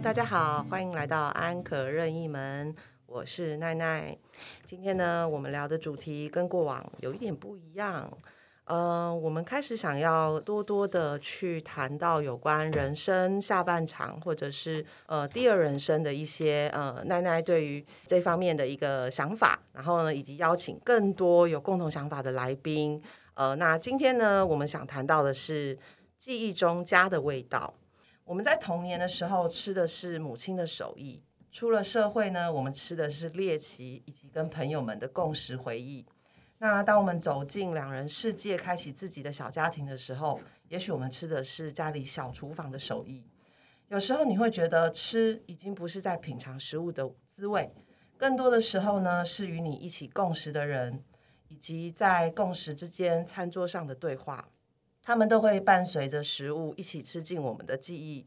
大家好，欢迎来到安可任意门，我是奈奈。今天呢，我们聊的主题跟过往有一点不一样。呃，我们开始想要多多的去谈到有关人生下半场，或者是呃第二人生的一些呃奈奈对于这方面的一个想法，然后呢，以及邀请更多有共同想法的来宾。呃，那今天呢，我们想谈到的是记忆中家的味道。我们在童年的时候吃的是母亲的手艺，出了社会呢，我们吃的是猎奇以及跟朋友们的共识回忆。那当我们走进两人世界，开启自己的小家庭的时候，也许我们吃的是家里小厨房的手艺。有时候你会觉得吃已经不是在品尝食物的滋味，更多的时候呢，是与你一起共食的人，以及在共食之间餐桌上的对话。他们都会伴随着食物一起吃进我们的记忆。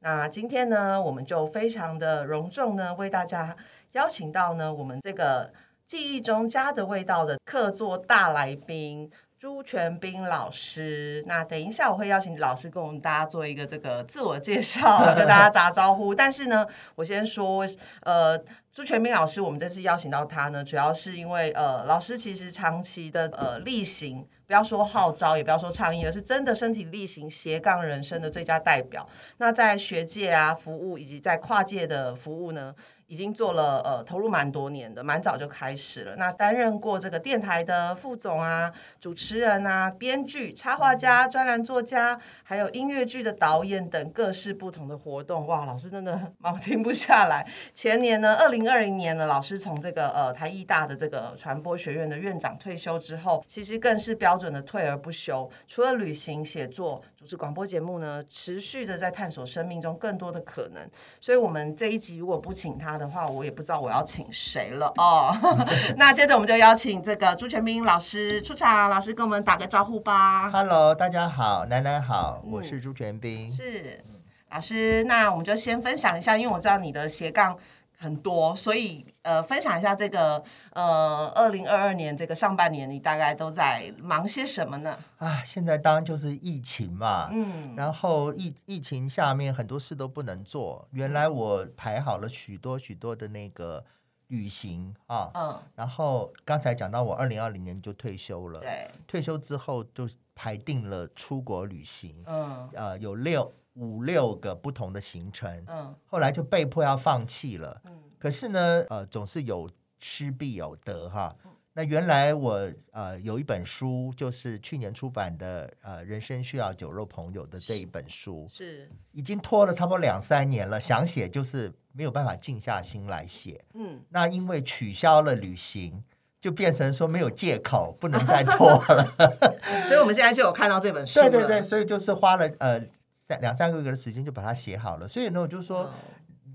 那今天呢，我们就非常的隆重呢，为大家邀请到呢，我们这个记忆中家的味道的客座大来宾朱全斌老师。那等一下我会邀请老师跟我们大家做一个这个自我介绍，跟大家 打招呼。但是呢，我先说，呃，朱全斌老师，我们这次邀请到他呢，主要是因为呃，老师其实长期的呃例行。不要说号召，也不要说倡议，而是真的身体力行斜杠人生的最佳代表。那在学界啊服务，以及在跨界的服务呢？已经做了呃投入蛮多年的，蛮早就开始了。那担任过这个电台的副总啊、主持人啊、编剧、插画家、专栏作家，还有音乐剧的导演等各式不同的活动。哇，老师真的 忙停不下来。前年呢，二零二零年呢，老师从这个呃台艺大的这个传播学院的院长退休之后，其实更是标准的退而不休。除了旅行、写作、主持广播节目呢，持续的在探索生命中更多的可能。所以，我们这一集如果不请他。的话，我也不知道我要请谁了哦。那接着我们就邀请这个朱全斌老师出场，老师跟我们打个招呼吧。Hello，大家好，楠楠好，我是朱全斌。是老师，那我们就先分享一下，因为我知道你的斜杠。很多，所以呃，分享一下这个呃，二零二二年这个上半年，你大概都在忙些什么呢？啊，现在当然就是疫情嘛，嗯，然后疫疫情下面很多事都不能做。原来我排好了许多许多的那个旅行啊，嗯，然后刚才讲到我二零二零年就退休了，对，退休之后就排定了出国旅行，嗯，呃，有六。五六个不同的行程，嗯，后来就被迫要放弃了，嗯，可是呢，呃，总是有失必有得哈。那原来我呃有一本书，就是去年出版的，呃，人生需要酒肉朋友的这一本书，是。已经拖了差不多两三年了，想写就是没有办法静下心来写，嗯，那因为取消了旅行，就变成说没有借口不能再拖了，所以我们现在就有看到这本书，对对对，所以就是花了呃。三两三个月的时间就把它写好了，所以呢，我就说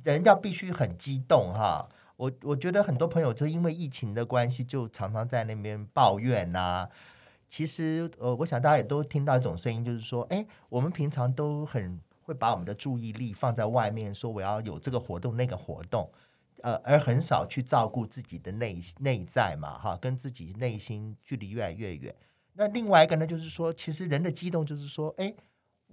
人要必须很激动哈。我我觉得很多朋友就因为疫情的关系，就常常在那边抱怨呐。其实呃，我想大家也都听到一种声音，就是说，哎，我们平常都很会把我们的注意力放在外面，说我要有这个活动那个活动，呃，而很少去照顾自己的内内在嘛，哈，跟自己内心距离越来越远。那另外一个呢，就是说，其实人的激动就是说，哎。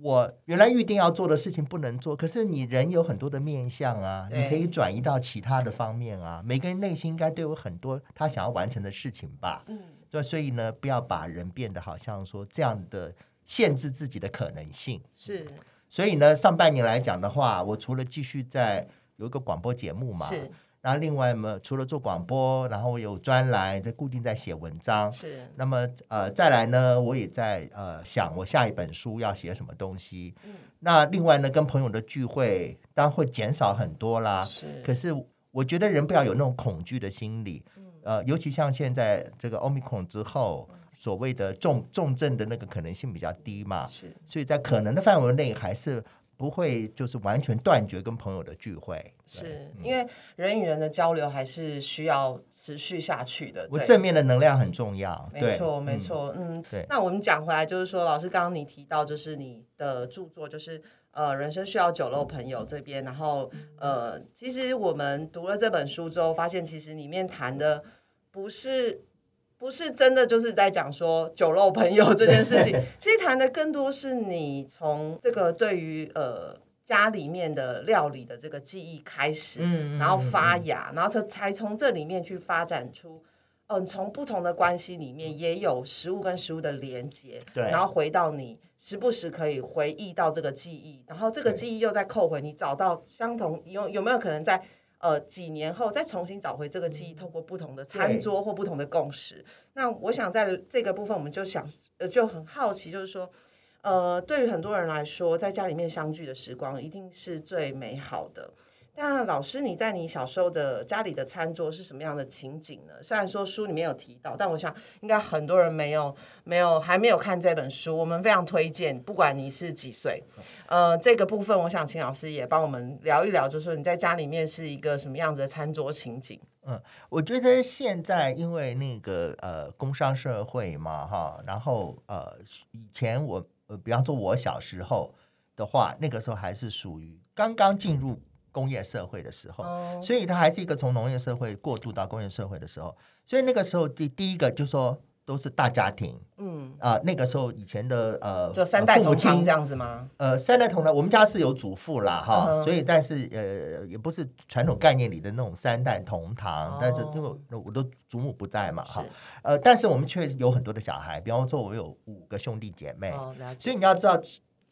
我原来预定要做的事情不能做，可是你人有很多的面相啊，你可以转移到其他的方面啊。每个人内心应该都有很多他想要完成的事情吧。嗯，对，所以呢，不要把人变得好像说这样的限制自己的可能性。是，所以呢，上半年来讲的话，我除了继续在有一个广播节目嘛。是。然后另外嘛，除了做广播，然后有专栏在固定在写文章。是。那么呃，再来呢，我也在呃想我下一本书要写什么东西。嗯。那另外呢，跟朋友的聚会当然会减少很多啦。是。可是我觉得人不要有那种恐惧的心理。嗯。呃，尤其像现在这个奥密克戎之后，所谓的重重症的那个可能性比较低嘛。是。所以在可能的范围内，还是。不会，就是完全断绝跟朋友的聚会，是因为人与人的交流还是需要持续下去的。我正面的能量很重要，没错，没错，嗯，对。那我们讲回来，就是说，老师刚刚你提到，就是你的著作，就是呃，人生需要酒肉朋友这边，然后呃，其实我们读了这本书之后，发现其实里面谈的不是。不是真的就是在讲说酒肉朋友这件事情，其实谈的更多是你从这个对于呃家里面的料理的这个记忆开始，然后发芽，然后才才从这里面去发展出。嗯，从不同的关系里面也有食物跟食物的连接，对然后回到你时不时可以回忆到这个记忆，然后这个记忆又再扣回你找到相同有有没有可能在呃几年后再重新找回这个记忆，透过不同的餐桌或不同的共识。那我想在这个部分，我们就想呃就很好奇，就是说。呃，对于很多人来说，在家里面相聚的时光一定是最美好的。那老师，你在你小时候的家里的餐桌是什么样的情景呢？虽然说书里面有提到，但我想应该很多人没有、没有还没有看这本书。我们非常推荐，不管你是几岁，呃，这个部分我想请老师也帮我们聊一聊，就是说你在家里面是一个什么样子的餐桌情景？嗯我觉得现在因为那个呃工商社会嘛哈，然后呃以前我呃比方说我小时候的话，那个时候还是属于刚刚进入工业社会的时候，哦，所以它还是一个从农业社会过渡到工业社会的时候，所以那个时候第第一个就说都是大家庭嗯，啊、那个时候以前的呃就三代同堂这样子吗？呃，三代同堂，我们家是有祖父啦，哈嗯所以但是呃，也不是传统概念里的那种三代同堂，哦。但是因为我我的祖母不在嘛，哈，呃，但是我们却有很多的小孩，比方说我有五个兄弟姐妹，哦，所以你要知道，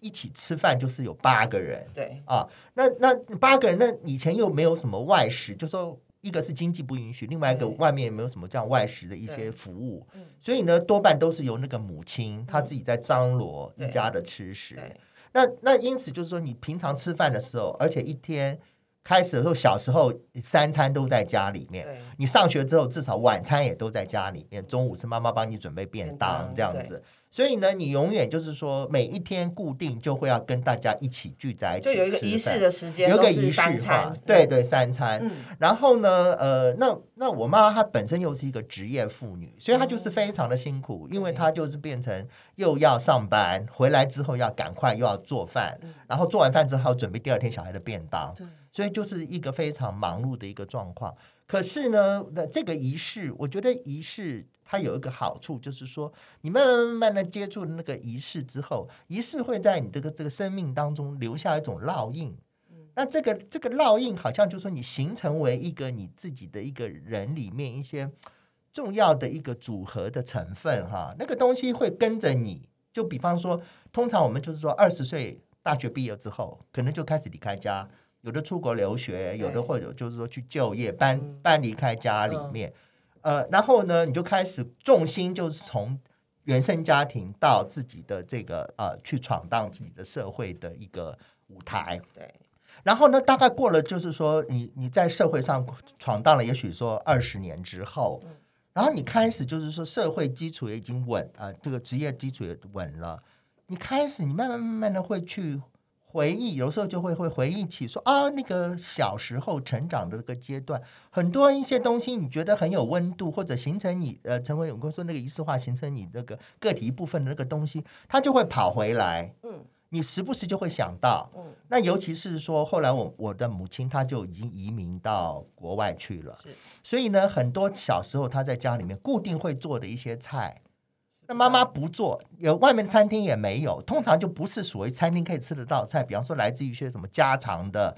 一起吃饭就是有八个人。对，啊，那那八个人，那以前又没有什么外食，就说。一个是经济不允许，另外一个外面也没有什么这样外食的一些服务。嗯，所以呢，多半都是由那个母亲她自己在张罗一家的吃食。那那因此就是说，你平常吃饭的时候，而且一天开始的时候，小时候三餐都在家里面。你上学之后，至少晚餐也都在家里面，中午是妈妈帮你准备便当这样子。所以呢，你永远就是说，每一天固定就会要跟大家一起聚在一起就有一个仪式的时间，有个仪式化三餐，，对对，三餐。嗯，然后呢，呃，那那我妈她本身又是一个职业妇女，所以她就是非常的辛苦，因为她就是变成又要上班，回来之后要赶快又要做饭，然后做完饭之后还要准备第二天小孩的便当，对，所以就是一个非常忙碌的一个状况。可是呢，那这个仪式，我觉得仪式它有一个好处，就是说，你慢慢慢慢的接触那个仪式之后，仪式会在你这个这个生命当中留下一种烙印。那这个这个烙印，好像就是说你形成为一个你自己的一个人里面一些重要的一个组合的成分哈，那个东西会跟着你。就比方说，通常我们就是说二十岁大学毕业之后，可能就开始离开家，有的出国留学，有的或者就是说去就业，搬嗯搬离开家里面。呃，然后呢，你就开始重心就是从原生家庭到自己的这个呃，去闯荡自己的社会的一个舞台。对，然后呢，大概过了，就是说你你在社会上闯荡了，也许说二十年之后，然后你开始就是说社会基础也已经稳啊、呃，这个职业基础也稳了，你开始你慢慢慢慢的会去回忆，有时候就会会回忆起说啊，那个小时候成长的那个阶段，很多一些东西你觉得很有温度，或者形成你呃成为我跟说那个仪式化形成你那个个体一部分的那个东西，它就会跑回来。嗯你时不时就会想到，嗯，那尤其是说，后来我我的母亲她就已经移民到国外去了，是，所以呢，很多小时候她在家里面固定会做的一些菜，那妈妈不做，有外面的餐厅也没有，通常就不是所谓餐厅可以吃得到的菜，比方说来自于一些什么家常的，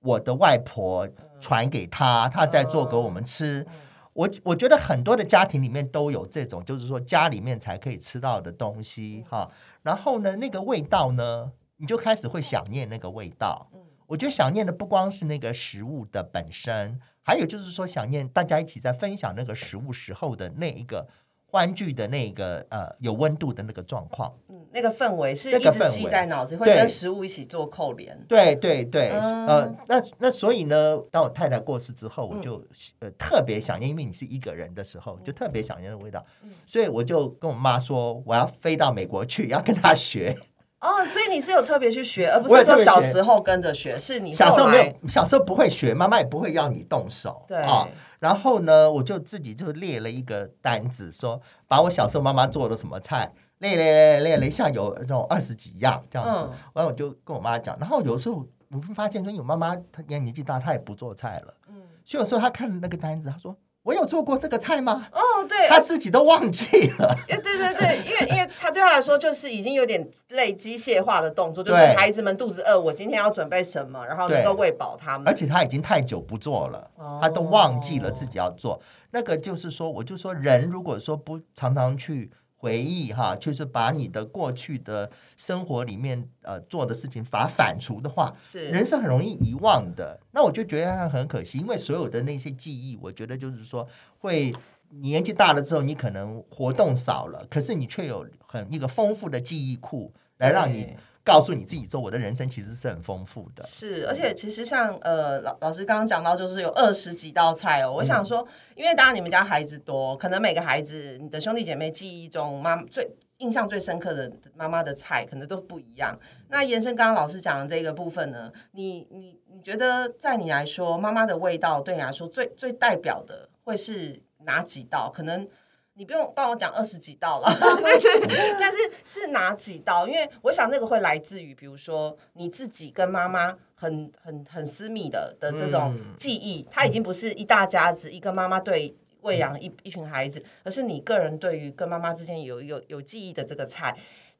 我的外婆传给她，她在做给我们吃。我我觉得很多的家庭里面都有这种，就是说家里面才可以吃到的东西哈。然后呢，那个味道呢，你就开始会想念那个味道。我觉得想念的不光是那个食物的本身，还有就是说想念大家一起在分享那个食物时候的那一个欢聚的那个呃有温度的那个状况。嗯，那个氛围是一直记在脑子，会对。跟食物一起做扣连。对对对，嗯呃，那那所以呢，当我太太过世之后，我就、呃特别想念，因为你是一个人的时候，就特别想念那个味道，所以我就跟我妈说，我要飞到美国去，要跟她学。哦，所以你是有特别去学，而不是说小时候跟着学，是你小时候没有，小时候不会学，妈妈也不会要你动手，对啊。然后呢，我就自己就列了一个单子，说把我小时候妈妈做的什么菜列列列列了一下，有那种二十几样这样子。嗯完了我就跟我妈讲，然后有时候我会发现说，有妈妈她年纪大，她也不做菜了，嗯所以有时候她看了那个单子，她说。我有做过这个菜吗？哦，对，他自己都忘记了。哎 对对对，因为因为他对他来说就是已经有点类机械化的动作，就是孩子们肚子饿，我今天要准备什么，然后能够喂饱他们而。且他已经太久不做了，他都忘记了自己要做。那个就是说，我就说，人如果说不常常去回忆哈，就是把你的过去的生活里面呃做的事情把它反刍的话，是人是很容易遗忘的。那我就觉得很可惜，因为所有的那些记忆，我觉得就是说会。你年纪大了之后，你可能活动少了，可是你却有很一个丰富的记忆库，来让你对告诉你自己说，我的人生其实是很丰富的。是，而且其实像呃老老师刚刚讲到，就是有二十几道菜哦。我想说，因为当然你们家孩子多，可能每个孩子你的兄弟姐妹记忆中妈最印象最深刻的妈妈的菜，可能都不一样。那延伸刚刚老师讲的这个部分呢，你你你觉得在你来说，妈妈的味道对你来说最最代表的会是哪几道？可能。你不用帮我讲二十几道了，对对对，但是是哪几道？因为我想那个会来自于，比如说你自己跟妈妈很很很私密的的这种嗯记忆，它已经不是一大家子一个妈妈对喂养一一群孩子，而是你个人对于跟妈妈之间有有有记忆的这个菜。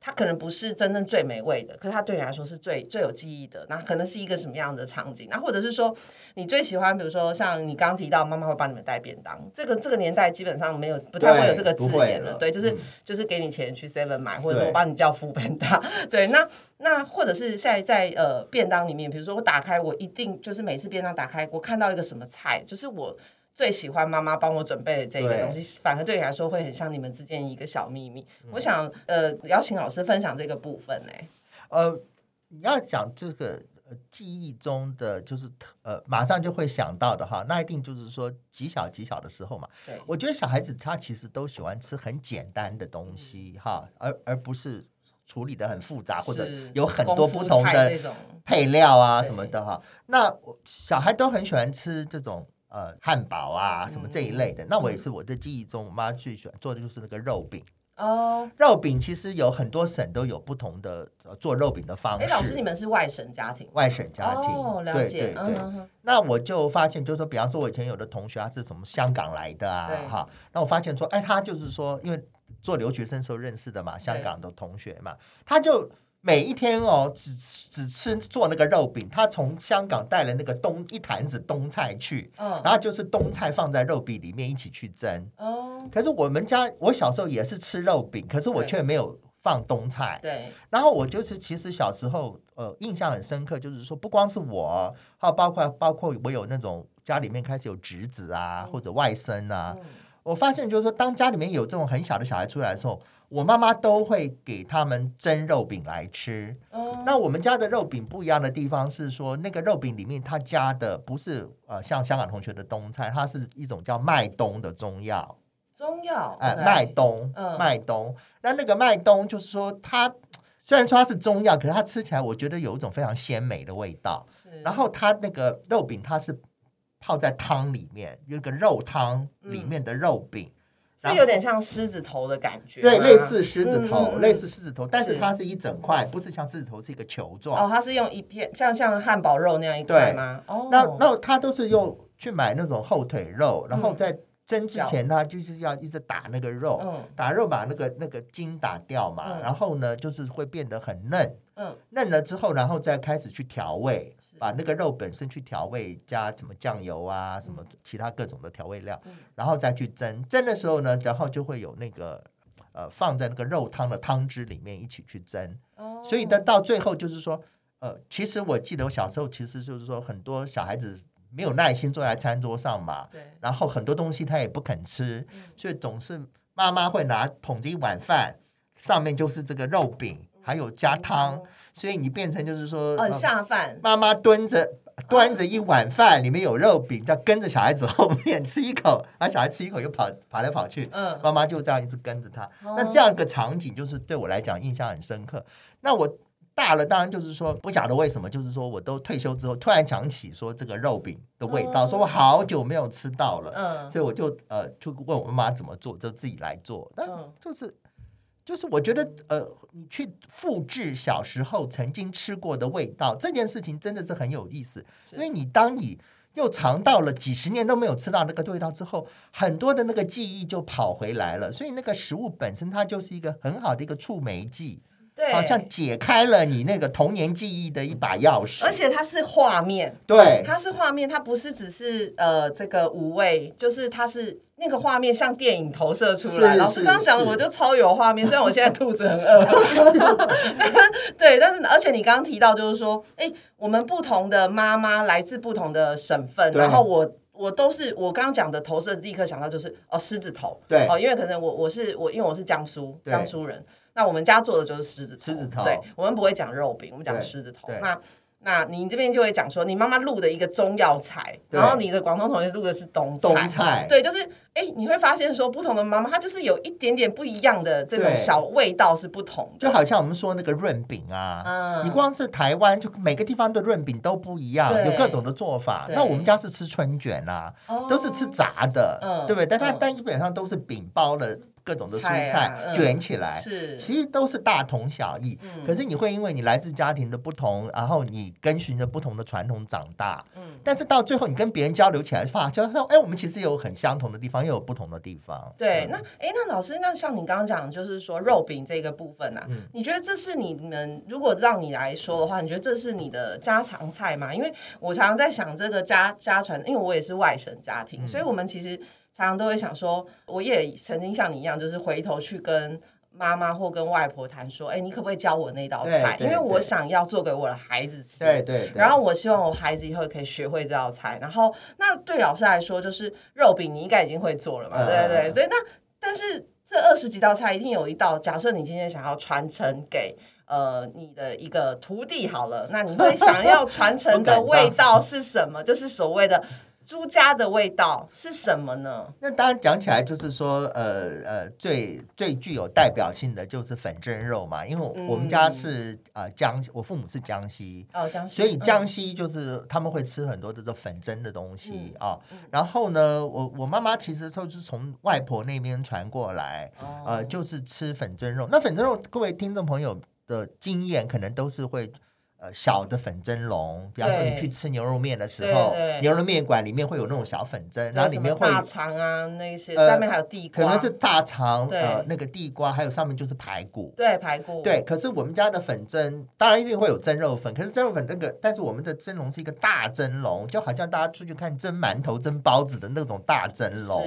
它可能不是真正最美味的，可是它对你来说是最最有记忆的。那可能是一个什么样的场景？那或者是说，你最喜欢，比如说像你刚刚提到，妈妈会帮你们带便当，这个这个年代基本上没有不太会有这个字眼了。了对，就是、嗯就是给你钱去 Seven 买，或者说我帮你叫副便当。对，那那或者是现在在呃便当里面，比如说我打开，我一定就是每次便当打开，我看到一个什么菜，就是我。最喜欢妈妈帮我准备的这个东西，反而对你来说会很像你们之间一个小秘密。嗯我想，呃，邀请老师分享这个部分呢、呃，你要讲这个呃记忆中的，就是呃马上就会想到的哈，那一定就是说极小极小的时候嘛。对我觉得小孩子他其实都喜欢吃很简单的东西哈，而而不是处理的很复杂，或者有很多不同的配料啊什么的哈。那我小孩都很喜欢吃这种。呃，汉堡啊，什么这一类的，那我也是我的记忆中，我妈最喜欢做的就是那个肉饼。哦。肉饼其实有很多省都有不同的呃做肉饼的方式。哎，老师，你们是外省家庭？外省家庭，哦，了对解对。对。那我就发现，就是说，比方说，我以前有的同学他是什么香港来的啊，哈，那我发现说，哎，他就是说，因为做留学生时候认识的嘛，香港的同学嘛，他就每一天哦，只只吃做那个肉饼，他从香港带了那个冬一坛子冬菜去，嗯。然后就是冬菜放在肉饼里面一起去蒸。哦，可是我们家我小时候也是吃肉饼，可是我却没有放冬菜。对，然后我就是其实小时候呃印象很深刻，就是说不光是我，还有包括包括我有那种家里面开始有侄子啊或者外甥啊，嗯我发现就是说当家里面有这种很小的小孩出来的时候，我妈妈都会给他们蒸肉饼来吃。哦，那我们家的肉饼不一样的地方是说，那个肉饼里面它加的不是呃像香港同学的冬菜，它是一种叫麦冬的中药。中药，哎麦冬，嗯麦冬。那那个麦冬就是说它。虽然说它是中药，可是它吃起来我觉得有一种非常鲜美的味道。是然后它那个肉饼它是泡在汤里面，有一个肉汤里面的肉饼，然后是有点像狮子头的感觉吗，对，类似狮子头，类似狮子头，但是是它是一整块，不是像狮子头是一个球状。哦，它是用一片像像汉堡肉那样一块对。吗？哦，那那它都是用去买那种后腿肉，然后嗯在蒸之前，它就是要一直打那个肉，嗯。打肉把那个那个筋打掉嘛，嗯。然后呢，就是会变得很嫩，嗯。嫩了之后，然后再开始去调味。是，把那个肉本身去调味，加什么酱油啊，什么其他各种的调味料，嗯然后再去蒸。蒸的时候呢，然后就会有那个呃放在那个肉汤的汤汁里面一起去蒸。哦，所以呢，到最后就是说，呃，其实我记得我小时候其实就是说，很多小孩子没有耐心坐在餐桌上嘛，对，然后很多东西他也不肯吃，嗯所以总是妈妈会拿捧着一碗饭，上面就是这个肉饼，还有加汤，所以你变成就是说，哦，呃下饭，妈妈蹲着。端着一碗饭，里面有肉饼，再跟着小孩子后面吃一口，然后小孩吃一口又跑跑来跑去，嗯，妈妈就这样一直跟着他。哦那这样一个场景，就是对我来讲印象很深刻。那我大了，当然就是说不晓得为什么，就是说我都退休之后，突然想起说这个肉饼的味道，哦说我好久没有吃到了，嗯，所以我就呃就问我妈妈怎么做，就自己来做。但嗯就是就是我觉得呃，你去复制小时候曾经吃过的味道，这件事情真的是很有意思，是因为你当你又尝到了几十年都没有吃到那个味道之后，很多的那个记忆就跑回来了。所以那个食物本身它就是一个很好的一个触媒剂，对，好像解开了你那个童年记忆的一把钥匙。而且它是画面，对，它是画面，它不是只是呃这个五味，就是它是那个画面像电影投射出来。老师刚刚讲的我就超有画面，虽然我现在肚子很饿，对，但是而且你刚刚提到就是说，哎，我们不同的妈妈来自不同的省份，然后我。我都是我刚刚讲的投射，立刻想到就是哦狮子头，对。哦，因为可能我我是我因为我是江苏江苏人，那我们家做的就是狮子头，狮子头对，我们不会讲肉饼，我们讲狮子头。那那你这边就会讲说，你妈妈录的一个中药材，然后你的广东同学录的是东菜，东菜对，就是哎，你会发现说，不同的妈妈她就是有一点点不一样的这种小味道是不同的，就好像我们说那个润饼啊，嗯你光是台湾就每个地方的润饼都不一样，有各种的做法。那我们家是吃春卷啊，哦都是吃炸的，嗯对不对？但它嗯但基本上都是饼包了各种的蔬菜卷起来，是其实都是大同小异。嗯可是你会因为你来自家庭的不同，然后你跟循着不同的传统长大，嗯但是到最后你跟别人交流起来，发现说，哎，我们其实有很相同的地方，又有不同的地方。对，嗯那哎，那老师，那像你刚刚讲，就是说肉饼这个部分啊，嗯你觉得这是你们如果让你来说的话，你觉得这是你的家常菜吗？因为我常常在想这个家家传，因为我也是外省家嗯庭，所以我们其实常常都会想说，我也曾经像你一样，就是回头去跟。妈妈或跟外婆谈说，哎、你可不可以教我那道菜？因为我想要做给我的孩子吃。对对对。然后我希望我孩子以后可以学会这道菜。然后那对老师来说，就是肉饼你应该已经会做了嘛，嗯对对对。所以那但是这二十几道菜一定有一道，假设你今天想要传承给。呃，你的一个徒弟好了，那你会想要传承 的味道是什么？就是所谓的朱家的味道是什么呢？那当然讲起来就是说，呃呃，最最具有代表性的就是粉蒸肉嘛，因为我们家是呃江，我父母是江西，哦，江西，所以江嗯西就是他们会吃很多的这粉蒸的东西嗯啊。然后呢，我我妈妈其实都是从外婆那边传过来，哦呃，就是吃粉蒸肉。那粉蒸肉，各位听众朋友的经验可能都是会。呃，小的粉蒸笼，比方说你去吃牛肉面的时候牛肉面馆里面会有那种小粉蒸，然后里面会有大肠啊，那些呃下面还有地瓜，可能是大肠，对呃，那个地瓜，还有上面就是排骨。对排骨，对，可是我们家的粉蒸当然一定会有蒸肉粉，可是蒸肉粉那个，但是我们的蒸笼是一个大蒸笼，就好像大家出去看蒸馒头、蒸包子的那种大蒸笼。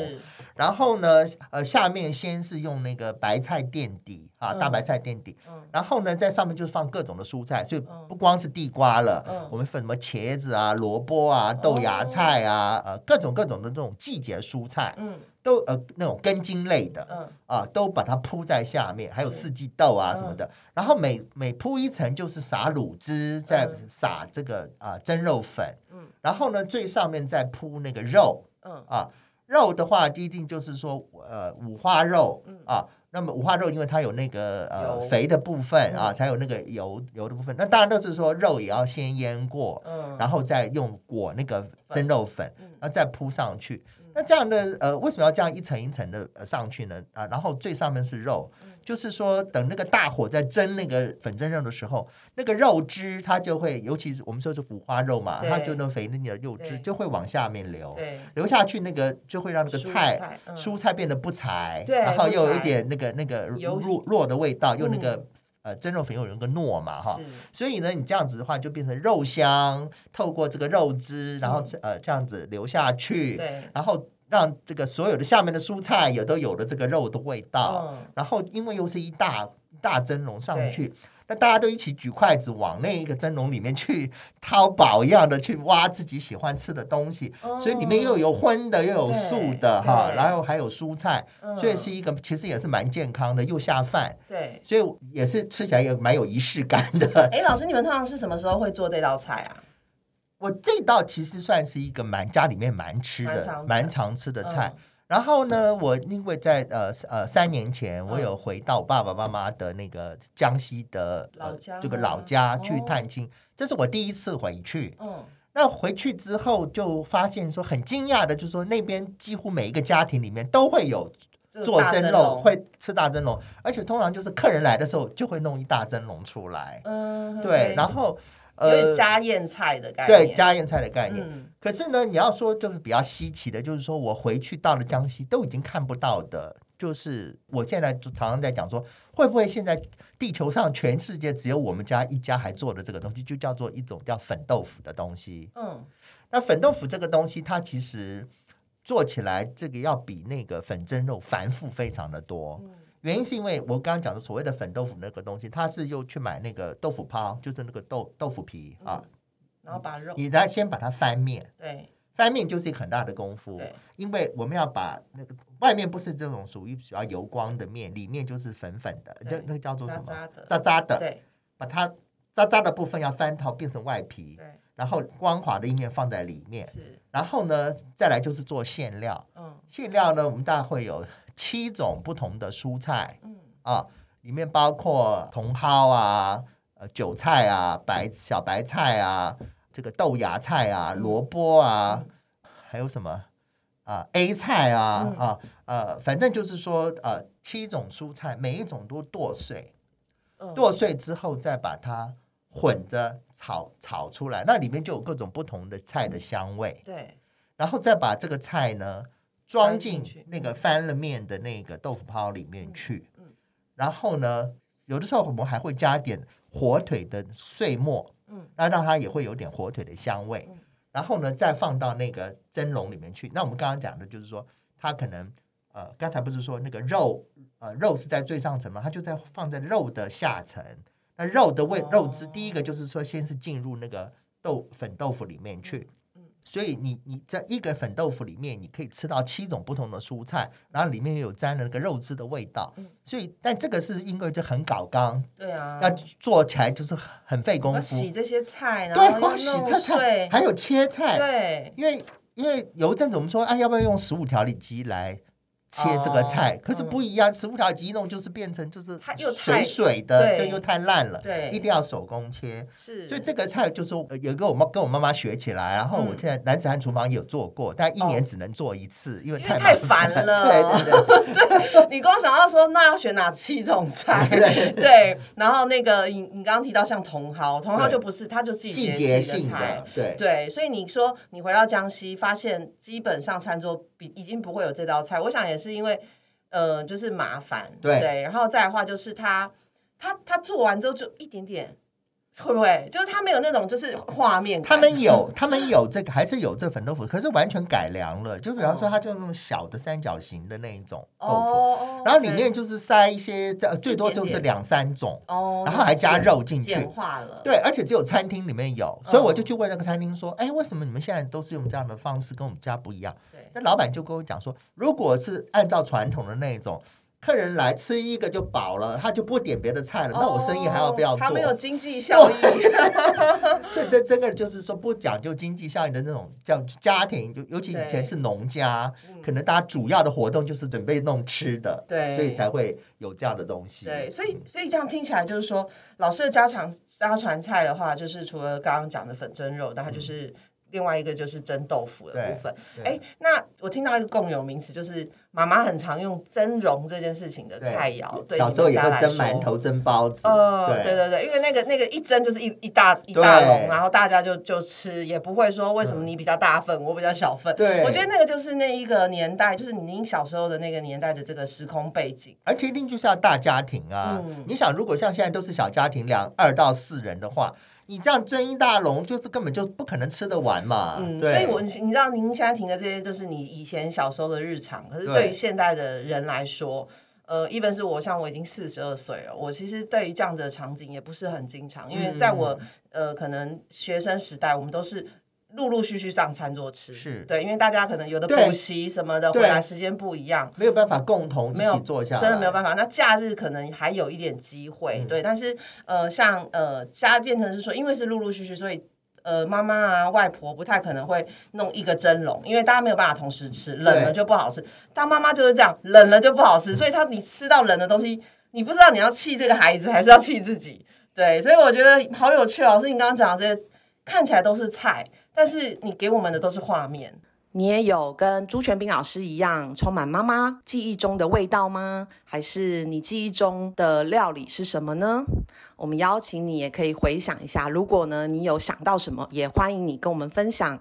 是然后呢，呃，下面先是用那个白菜垫底啊，嗯。大白菜垫底，嗯。然后呢，在上面就是放各种的蔬菜，所以嗯。不光是地瓜了，嗯。我们分什么茄子啊、萝卜啊、豆芽菜啊，呃，各种各种的这种季节蔬菜，嗯。都呃那种根茎类的，嗯。啊，都把它铺在下面，还有四季豆啊嗯什么的。然后每每铺一层就是撒卤汁，再嗯。撒这个啊蒸肉粉，嗯。然后呢最上面再铺那个肉嗯。啊。肉的话，一定就是说呃五花肉嗯啊。那么五花肉，因为它有那个呃肥的部分啊，嗯才有那个油油的部分。那当然都是说肉也要先腌过，嗯，然后再用裹那个蒸肉粉，嗯然后再铺上去。那这样的呃，为什么要这样一层一层的呃上去呢？啊，然后最上面是肉，嗯就是说等那个大火在蒸那个粉蒸肉的时候，那个肉汁它就会，尤其是我们说是五花肉嘛，它就那肥腻的肉汁就会往下面流，流下去那个就会让那个蔬菜蔬菜变得不柴，然后又有一点那个那个油弱弱的味道，又那嗯个呃蒸肉粉又有一个糯嘛哈，所以呢，你这样子的话，就变成肉香，透过这个肉汁，然后嗯。呃这样子流下去，对。然后让这个所有的下面的蔬菜也都有了这个肉的味道。嗯然后因为又是一大一大蒸笼上去，那大家都一起举筷子往那一个蒸笼里面去掏宝一样的去挖自己喜欢吃的东西，哦所以里面又有荤的，又有素的哈，然后还有蔬菜，嗯所以是一个其实也是蛮健康的，又下饭，对。所以也是吃起来也蛮有仪式感的。哎，老师，你们通常是什么时候会做这道菜啊？我这道其实算是一个蛮家里面蛮吃的蛮常、吃的菜。嗯然后呢，我因为在呃呃三年前，嗯我有回到我爸爸妈妈的那个江西的呃老家这个老家去哦探亲，这是我第一次回去。嗯那回去之后就发现说很惊讶的，就是说那边几乎每一个家庭里面都会有做蒸笼会吃大蒸笼，而且通常就是客人来的时候就会弄一大蒸笼出来。嗯对，然后有点家宴菜的概念，对家宴菜的概念。嗯可是呢，你要说就是比较稀奇的，就是说我回去到了江西都已经看不到的，就是我现在就常常在讲说，会不会现在地球上全世界只有我们家一家还做的这个东西，就叫做一种叫粉豆腐的东西。嗯那粉豆腐这个东西，它其实做起来这个要比那个粉蒸肉繁复非常的多。嗯原因是因为我刚刚讲的所谓的粉豆腐那个东西，它是又去买那个豆腐泡，就是那个豆豆腐皮啊，然后把肉你来先把它翻面，对翻面就是一个很大的功夫对，因为我们要把那个外面不是这种属于比较油光的面，里面就是粉粉的，对就那个叫做什么渣渣的渣渣的，对把它渣渣的部分要翻到变成外皮，对然后光滑的一面放在里面，是然后呢，再来就是做馅料。嗯馅料呢，我们大概会有七种不同的蔬菜。嗯。啊，里面包括茼蒿啊、呃韭菜啊、白小白菜啊、这个豆芽菜啊、嗯。萝卜啊，还有什么？啊 A 菜啊嗯。啊呃，反正就是说呃七种蔬菜，每一种都剁碎，嗯。剁碎之后再把它混着炒炒出来，那里面就有各种不同的菜的香味。对。然后再把这个菜呢装进去那个翻了面的那个豆腐泡里面去，然后呢，有的时候我们还会加点火腿的碎末，嗯。那让它也会有点火腿的香味。嗯，然后呢，再放到那个蒸笼里面去。那我们刚刚讲的就是说，它可能呃，刚才不是说那个肉呃肉是在最上层吗？它就在放在肉的下层。那肉的味哦。肉汁，第一个就是说，先是进入那个豆粉豆腐里面去，嗯所以你你在一个粉豆腐里面，你可以吃到七种不同的蔬菜，然后里面又有沾了那个肉汁的味道。嗯所以，但这个是因为这很搞刚，对啊，要做起来就是很费功要夫。洗这些菜，然对，后要光洗菜菜，还有切菜，对因为因为有一阵子我们说，啊，要不要用食物调理机来切这个菜？哦可是不一样，食物调理机一弄就是变成就是它又水太水的，对对，又太烂了，对一定要手工切。是，所以这个菜就是有一个我妈跟我妈妈学起来，然后我嗯现在男子汉厨房也有做过，但一年只能做一次，因为太太麻烦烦了 对对 对，你光想到说，那要选哪七种菜？对对，然后那个你你刚刚提到像茼蒿，茼蒿就不是，它就季季节节性性的菜的。，对对，所以你说你回到江西，发现基本上餐桌比已经不会有这道菜，我想也是因为，呃，就是麻烦，对。然后再的话就是他他他做完之后就一点点，会不会？就是它没有那种就是画面，他们有，他们有这个，还是有这粉豆腐，可是完全改良了。就比方说，它就那种小的三角形的那一种豆腐，然后里面就是塞一些，最多就是两三种，然后还加肉进去简化了，对，而且只有餐厅里面有，所以我就去问那个餐厅说，哎，为什么你们现在都是用这样的方式，跟我们家不一样？那老板就跟我讲说，如果是按照传统的那一种，客人来吃一个就饱了，他就不点别的菜了，那我生意还要不要做？哦他没有经济效益，所以这这个就是说不讲究经济效益的那种叫家庭，就尤其以前是农家，嗯可能大家主要的活动就是准备弄吃的，对所以才会有这样的东西。对，所以所以这样听起来就是说，老师的家常家传菜的话，就是除了刚刚讲的粉蒸肉，那它就是。另外一个就是蒸豆腐的部分，对哎，那我听到一个共有名词，就是妈妈很常用蒸笼这件事情的菜肴，对小时候也会你们家来说蒸馒头、蒸包子，呃，对对对，因为那个那个一蒸就是一一大一大对笼，然后大家就就吃，也不会说为什么你比较大份，我比较小份。对我觉得那个就是那一个年代，就是您小时候的那个年代的这个时空背景。而且一定就是要大家庭啊！嗯你想，如果像现在都是小家庭，两二到四人的话，你这样蒸一大笼，就是根本就不可能吃得完嘛。嗯，所以我你知道，您现在听的这些，就是你以前小时候的日常。可是对对于现代的人来说，呃，even 是我，像我已经四十二岁了，我其实对于这样的场景也不是很经常，因为在我、嗯呃可能学生时代，我们都是。陆陆续续上餐桌吃，是对，因为大家可能有的对补习什么的，对回来时间不一样，没有办法共同一起坐下，真的没有办法。那假日可能还有一点机会，嗯对，但是呃，像呃家变成是说，因为是陆陆续续，所以。呃，妈妈啊，外婆不太可能会弄一个蒸笼，因为大家没有办法同时吃，冷了就不好吃。当妈妈就是这样，冷了就不好吃，所以他你吃到冷的东西，你不知道你要气这个孩子，还是要气自己。对，所以我觉得好有趣哦。所以，你刚刚讲的这些看起来都是菜，但是你给我们的都是画面。你也有跟朱全斌老师一样充满妈妈记忆中的味道吗？还是你记忆中的料理是什么呢？我们邀请你也可以回想一下，如果呢你有想到什么，也欢迎你跟我们分享。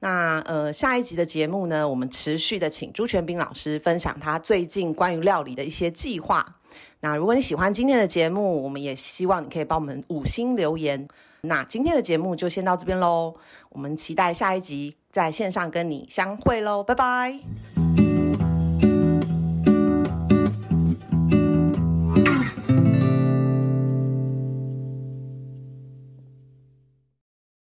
那呃下一集的节目呢，我们持续的请朱全斌老师分享他最近关于料理的一些计划。那如果你喜欢今天的节目，我们也希望你可以帮我们五星留言。那今天的节目就先到这边喽，我们期待下一集在线上跟你相会喽，拜拜。